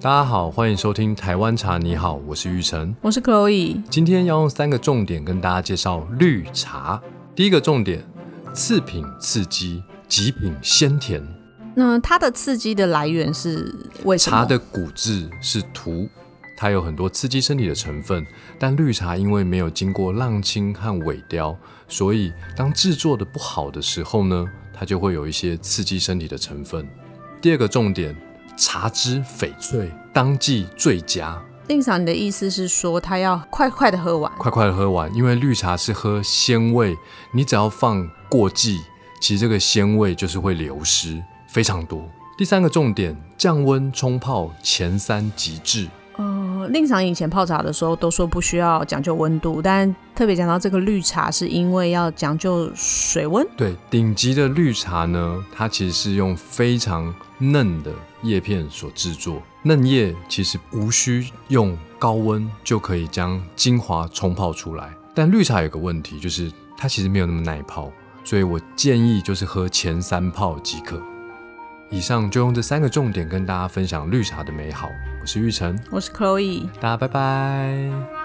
大家好，欢迎收听台湾茶。你好，我是玉成，我是 Chloe。今天要用三个重点跟大家介绍绿茶。第一个重点，次品刺激，极品鲜甜。那它的刺激的来源是为什么？茶的骨质是土，它有很多刺激身体的成分。但绿茶因为没有经过浪青和萎凋，所以当制作的不好的时候呢，它就会有一些刺激身体的成分。第二个重点。茶汁翡翠，当季最佳。令嫂，你的意思是说，它要快快的喝完，快快的喝完，因为绿茶是喝鲜味，你只要放过季，其实这个鲜味就是会流失非常多。第三个重点，降温冲泡前三极致。令常以前泡茶的时候都说不需要讲究温度，但特别讲到这个绿茶，是因为要讲究水温。对，顶级的绿茶呢，它其实是用非常嫩的叶片所制作，嫩叶其实无需用高温就可以将精华冲泡出来。但绿茶有个问题，就是它其实没有那么耐泡，所以我建议就是喝前三泡即可。以上就用这三个重点跟大家分享绿茶的美好。我是玉成，我是 Chloe，大家拜拜。